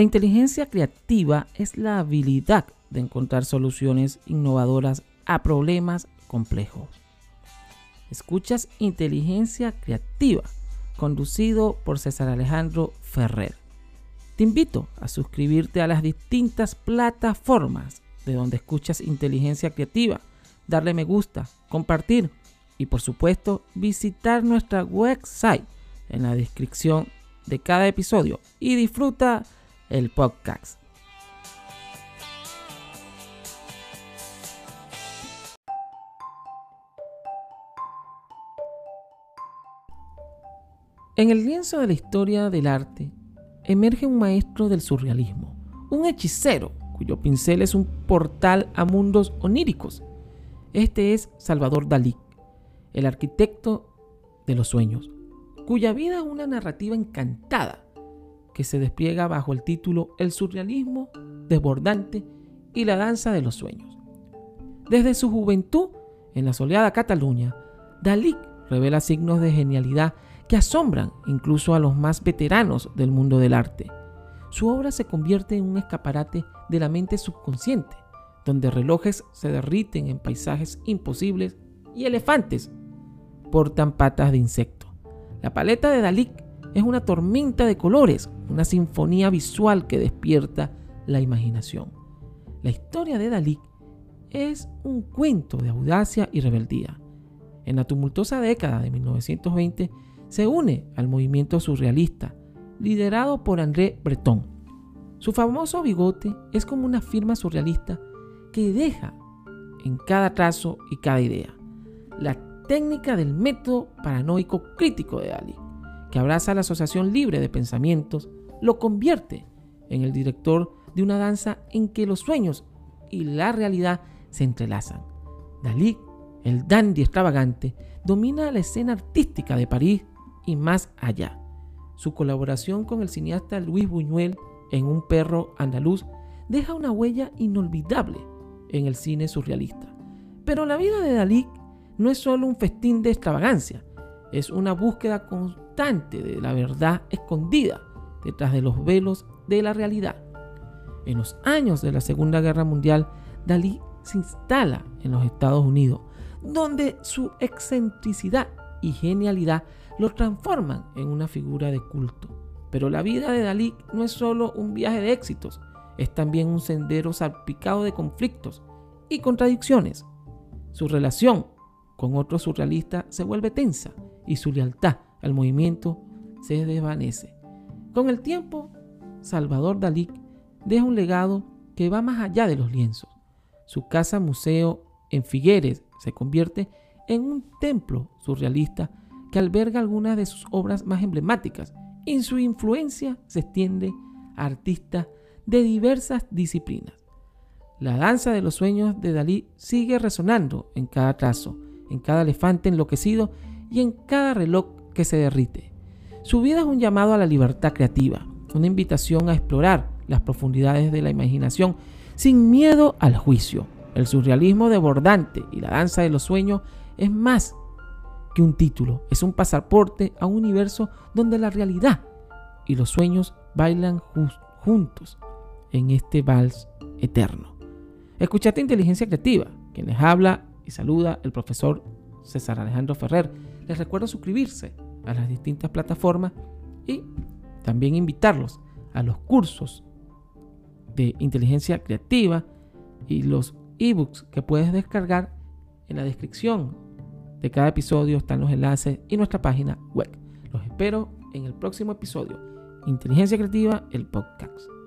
La inteligencia creativa es la habilidad de encontrar soluciones innovadoras a problemas complejos. Escuchas Inteligencia Creativa, conducido por César Alejandro Ferrer. Te invito a suscribirte a las distintas plataformas de donde escuchas Inteligencia Creativa, darle me gusta, compartir y por supuesto visitar nuestra website en la descripción de cada episodio y disfruta el podcast. En el lienzo de la historia del arte emerge un maestro del surrealismo, un hechicero cuyo pincel es un portal a mundos oníricos. Este es Salvador Dalí, el arquitecto de los sueños, cuya vida es una narrativa encantada que se despliega bajo el título El surrealismo desbordante y la danza de los sueños. Desde su juventud, en la soleada Cataluña, Dalí revela signos de genialidad que asombran incluso a los más veteranos del mundo del arte. Su obra se convierte en un escaparate de la mente subconsciente, donde relojes se derriten en paisajes imposibles y elefantes portan patas de insecto. La paleta de Dalí es una tormenta de colores, una sinfonía visual que despierta la imaginación. La historia de Dalí es un cuento de audacia y rebeldía. En la tumultuosa década de 1920 se une al movimiento surrealista, liderado por André Breton. Su famoso bigote es como una firma surrealista que deja en cada trazo y cada idea la técnica del método paranoico crítico de Dalí que abraza la asociación libre de pensamientos, lo convierte en el director de una danza en que los sueños y la realidad se entrelazan. Dalí, el dandy extravagante, domina la escena artística de París y más allá. Su colaboración con el cineasta Luis Buñuel en Un perro andaluz deja una huella inolvidable en el cine surrealista. Pero la vida de Dalí no es solo un festín de extravagancia, es una búsqueda constante de la verdad escondida detrás de los velos de la realidad. En los años de la Segunda Guerra Mundial, Dalí se instala en los Estados Unidos, donde su excentricidad y genialidad lo transforman en una figura de culto. Pero la vida de Dalí no es solo un viaje de éxitos, es también un sendero salpicado de conflictos y contradicciones. Su relación con otro surrealista se vuelve tensa y su lealtad al movimiento se desvanece. Con el tiempo, Salvador Dalí deja un legado que va más allá de los lienzos. Su casa museo en Figueres se convierte en un templo surrealista que alberga algunas de sus obras más emblemáticas y su influencia se extiende a artistas de diversas disciplinas. La danza de los sueños de Dalí sigue resonando en cada trazo, en cada elefante enloquecido y en cada reloj que se derrite. Su vida es un llamado a la libertad creativa, una invitación a explorar las profundidades de la imaginación sin miedo al juicio. El surrealismo desbordante y la danza de los sueños es más que un título, es un pasaporte a un universo donde la realidad y los sueños bailan juntos en este vals eterno. Escuchate Inteligencia Creativa, quien les habla y saluda el profesor César Alejandro Ferrer les recuerdo suscribirse a las distintas plataformas y también invitarlos a los cursos de inteligencia creativa y los ebooks que puedes descargar en la descripción de cada episodio están los enlaces y nuestra página web. Los espero en el próximo episodio. Inteligencia Creativa, el podcast.